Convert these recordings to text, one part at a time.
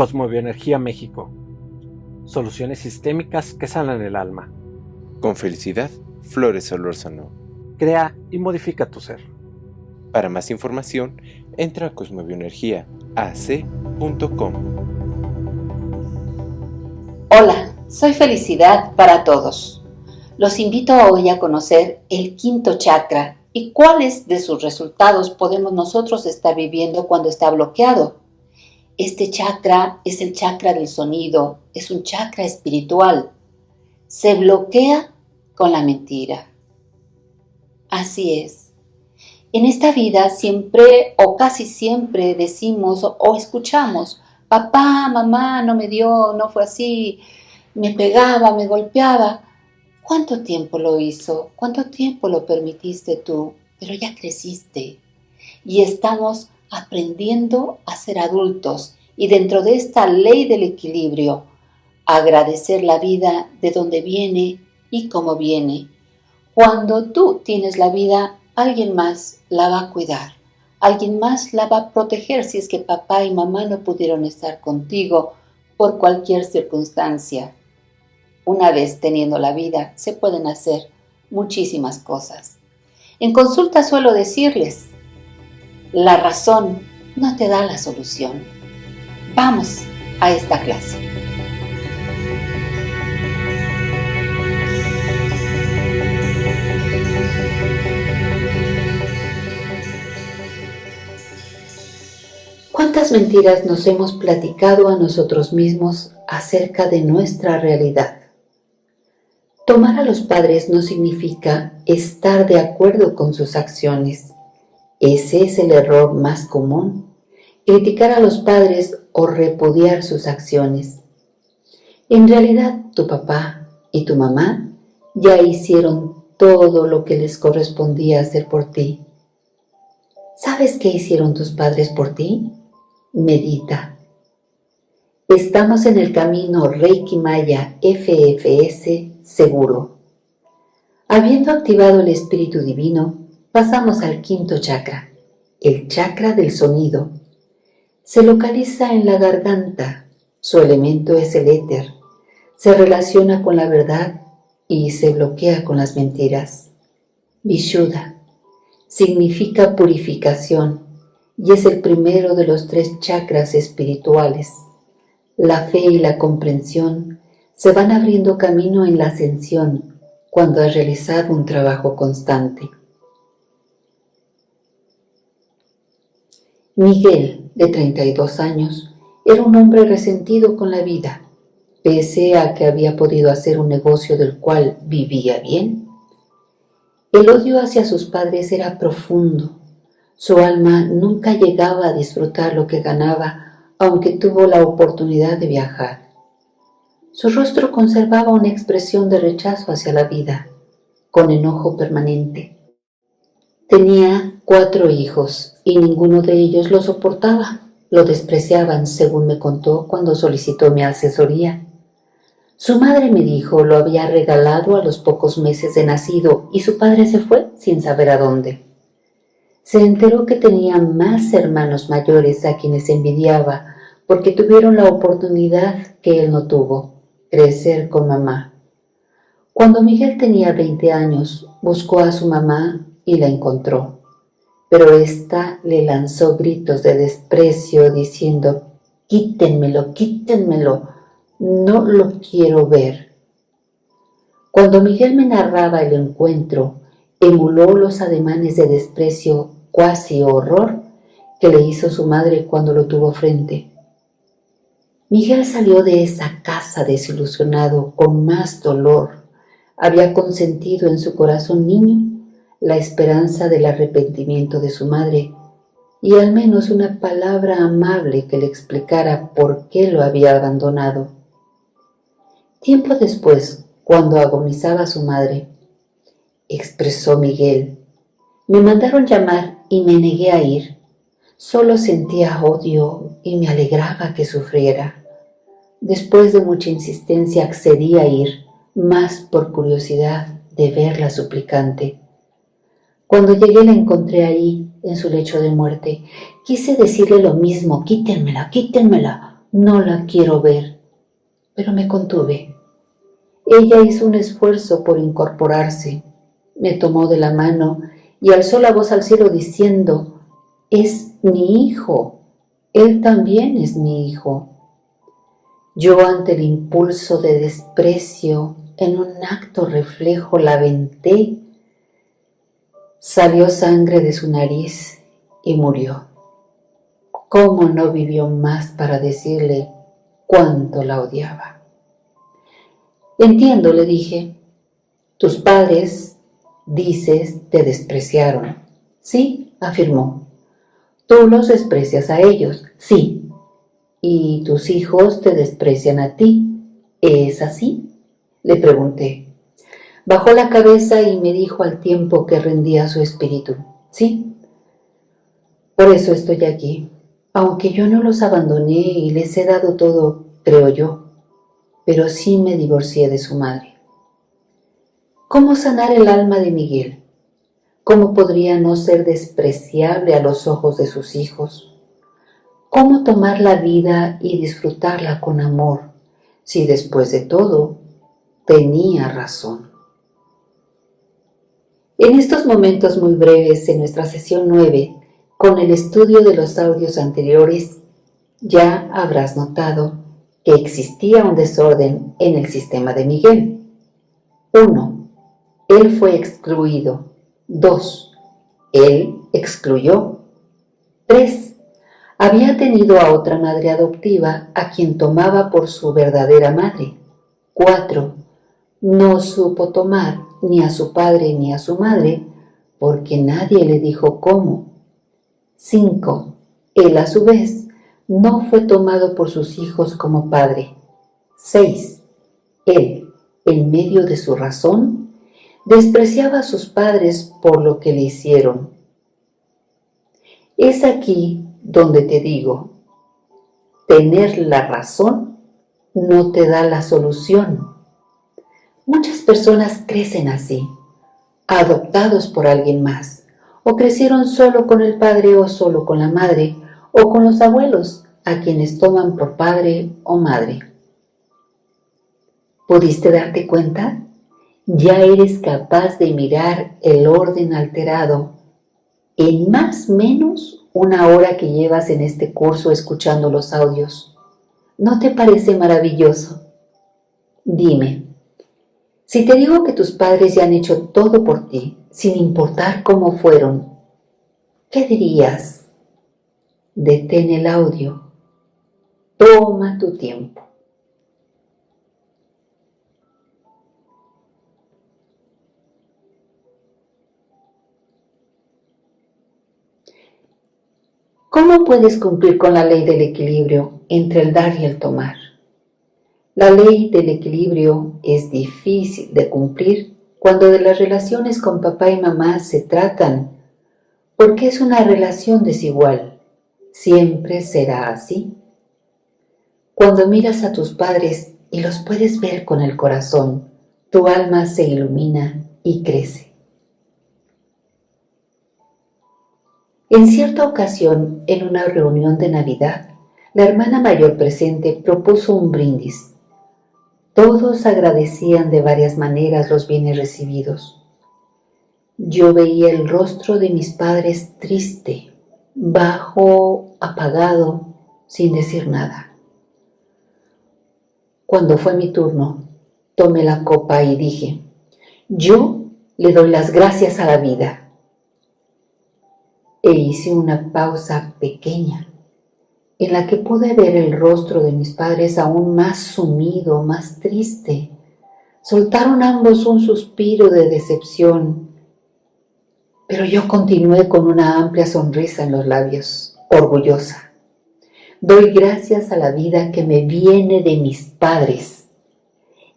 Cosmovioenergía México. Soluciones sistémicas que sanan el alma. Con felicidad, Flores Solórzano. Crea y modifica tu ser. Para más información, entra a cosmovioenergiaac.com. Hola, soy Felicidad para todos. Los invito hoy a conocer el quinto chakra y cuáles de sus resultados podemos nosotros estar viviendo cuando está bloqueado. Este chakra es el chakra del sonido, es un chakra espiritual. Se bloquea con la mentira. Así es. En esta vida siempre o casi siempre decimos o escuchamos, papá, mamá no me dio, no fue así, me pegaba, me golpeaba. ¿Cuánto tiempo lo hizo? ¿Cuánto tiempo lo permitiste tú? Pero ya creciste y estamos aprendiendo a ser adultos y dentro de esta ley del equilibrio, agradecer la vida de donde viene y cómo viene. Cuando tú tienes la vida, alguien más la va a cuidar, alguien más la va a proteger si es que papá y mamá no pudieron estar contigo por cualquier circunstancia. Una vez teniendo la vida, se pueden hacer muchísimas cosas. En consulta suelo decirles, la razón no te da la solución. Vamos a esta clase. ¿Cuántas mentiras nos hemos platicado a nosotros mismos acerca de nuestra realidad? Tomar a los padres no significa estar de acuerdo con sus acciones. Ese es el error más común. Criticar a los padres o repudiar sus acciones. En realidad, tu papá y tu mamá ya hicieron todo lo que les correspondía hacer por ti. ¿Sabes qué hicieron tus padres por ti? Medita. Estamos en el camino Reiki Maya FFS seguro. Habiendo activado el espíritu divino, pasamos al quinto chakra, el chakra del sonido. Se localiza en la garganta, su elemento es el éter, se relaciona con la verdad y se bloquea con las mentiras. Vishuddha significa purificación y es el primero de los tres chakras espirituales. La fe y la comprensión se van abriendo camino en la ascensión cuando has realizado un trabajo constante. Miguel, de 32 años, era un hombre resentido con la vida, pese a que había podido hacer un negocio del cual vivía bien. El odio hacia sus padres era profundo. Su alma nunca llegaba a disfrutar lo que ganaba, aunque tuvo la oportunidad de viajar. Su rostro conservaba una expresión de rechazo hacia la vida, con enojo permanente. Tenía cuatro hijos y ninguno de ellos lo soportaba. Lo despreciaban, según me contó cuando solicitó mi asesoría. Su madre me dijo lo había regalado a los pocos meses de nacido y su padre se fue sin saber a dónde. Se enteró que tenía más hermanos mayores a quienes envidiaba porque tuvieron la oportunidad que él no tuvo crecer con mamá. Cuando Miguel tenía 20 años, buscó a su mamá y la encontró, pero ésta le lanzó gritos de desprecio diciendo, quítenmelo, quítenmelo, no lo quiero ver. Cuando Miguel me narraba el encuentro, emuló los ademanes de desprecio, cuasi horror, que le hizo su madre cuando lo tuvo frente. Miguel salió de esa casa desilusionado con más dolor. Había consentido en su corazón niño la esperanza del arrepentimiento de su madre y al menos una palabra amable que le explicara por qué lo había abandonado. Tiempo después, cuando agonizaba su madre, expresó Miguel, me mandaron llamar y me negué a ir. Solo sentía odio y me alegraba que sufriera. Después de mucha insistencia accedí a ir, más por curiosidad de verla suplicante. Cuando llegué la encontré ahí, en su lecho de muerte. Quise decirle lo mismo, quítenmela, quítenmela, no la quiero ver, pero me contuve. Ella hizo un esfuerzo por incorporarse, me tomó de la mano y alzó la voz al cielo diciendo, es mi hijo, él también es mi hijo. Yo ante el impulso de desprecio, en un acto reflejo la aventé, salió sangre de su nariz y murió. ¿Cómo no vivió más para decirle cuánto la odiaba? Entiendo, le dije, tus padres, dices, te despreciaron. Sí, afirmó. Tú los desprecias a ellos, sí, y tus hijos te desprecian a ti. ¿Es así? Le pregunté. Bajó la cabeza y me dijo al tiempo que rendía su espíritu. Sí. Por eso estoy aquí. Aunque yo no los abandoné y les he dado todo, creo yo, pero sí me divorcié de su madre. ¿Cómo sanar el alma de Miguel? ¿Cómo podría no ser despreciable a los ojos de sus hijos? cómo tomar la vida y disfrutarla con amor, si después de todo tenía razón. En estos momentos muy breves en nuestra sesión 9, con el estudio de los audios anteriores, ya habrás notado que existía un desorden en el sistema de Miguel. 1. Él fue excluido. 2. Él excluyó. 3 había tenido a otra madre adoptiva a quien tomaba por su verdadera madre. 4. No supo tomar ni a su padre ni a su madre porque nadie le dijo cómo. 5. Él a su vez no fue tomado por sus hijos como padre. 6. Él, en medio de su razón, despreciaba a sus padres por lo que le hicieron. Es aquí donde te digo, tener la razón no te da la solución. Muchas personas crecen así, adoptados por alguien más, o crecieron solo con el padre o solo con la madre, o con los abuelos, a quienes toman por padre o madre. ¿Pudiste darte cuenta? Ya eres capaz de mirar el orden alterado en más menos una hora que llevas en este curso escuchando los audios. ¿No te parece maravilloso? Dime, si te digo que tus padres ya han hecho todo por ti, sin importar cómo fueron, ¿qué dirías? Detén el audio. Toma tu tiempo. ¿Cómo puedes cumplir con la ley del equilibrio entre el dar y el tomar? La ley del equilibrio es difícil de cumplir cuando de las relaciones con papá y mamá se tratan, porque es una relación desigual. Siempre será así. Cuando miras a tus padres y los puedes ver con el corazón, tu alma se ilumina y crece. En cierta ocasión, en una reunión de Navidad, la hermana mayor presente propuso un brindis. Todos agradecían de varias maneras los bienes recibidos. Yo veía el rostro de mis padres triste, bajo, apagado, sin decir nada. Cuando fue mi turno, tomé la copa y dije, yo le doy las gracias a la vida e hice una pausa pequeña en la que pude ver el rostro de mis padres aún más sumido, más triste. Soltaron ambos un suspiro de decepción, pero yo continué con una amplia sonrisa en los labios, orgullosa. Doy gracias a la vida que me viene de mis padres.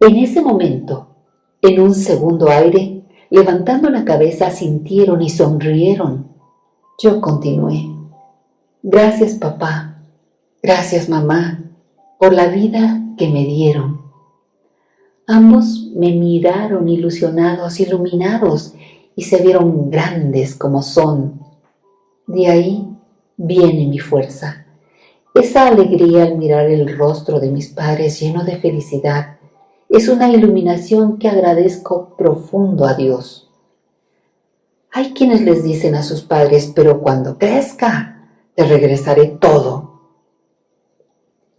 En ese momento, en un segundo aire, levantando la cabeza, sintieron y sonrieron yo continué. Gracias papá, gracias mamá, por la vida que me dieron. Ambos me miraron ilusionados, iluminados, y se vieron grandes como son. De ahí viene mi fuerza. Esa alegría al mirar el rostro de mis padres lleno de felicidad es una iluminación que agradezco profundo a Dios. Hay quienes les dicen a sus padres, pero cuando crezca, te regresaré todo.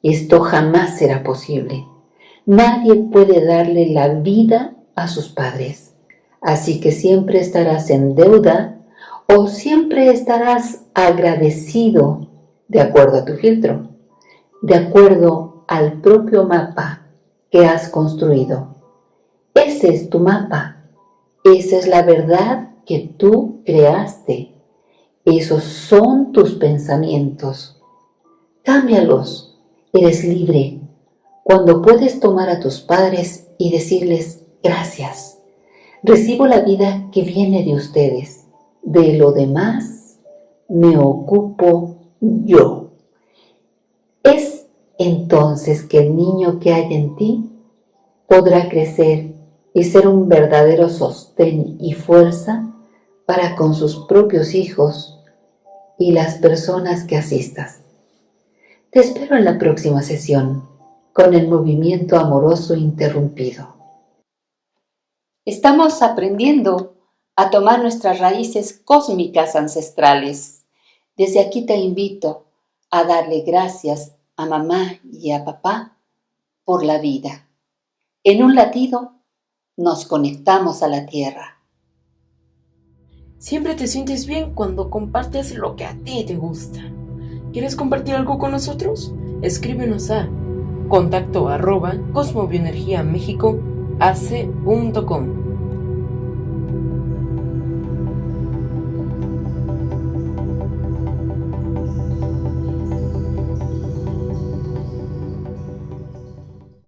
Esto jamás será posible. Nadie puede darle la vida a sus padres. Así que siempre estarás en deuda o siempre estarás agradecido de acuerdo a tu filtro, de acuerdo al propio mapa que has construido. Ese es tu mapa. Esa es la verdad que tú creaste. Esos son tus pensamientos. Cámbialos. Eres libre. Cuando puedes tomar a tus padres y decirles gracias. Recibo la vida que viene de ustedes. De lo demás me ocupo yo. Es entonces que el niño que hay en ti podrá crecer y ser un verdadero sostén y fuerza para con sus propios hijos y las personas que asistas. Te espero en la próxima sesión con el movimiento amoroso interrumpido. Estamos aprendiendo a tomar nuestras raíces cósmicas ancestrales desde aquí te invito a darle gracias a mamá y a papá por la vida. En un latido nos conectamos a la tierra. Siempre te sientes bien cuando compartes lo que a ti te gusta. ¿Quieres compartir algo con nosotros? Escríbenos a contacto arroba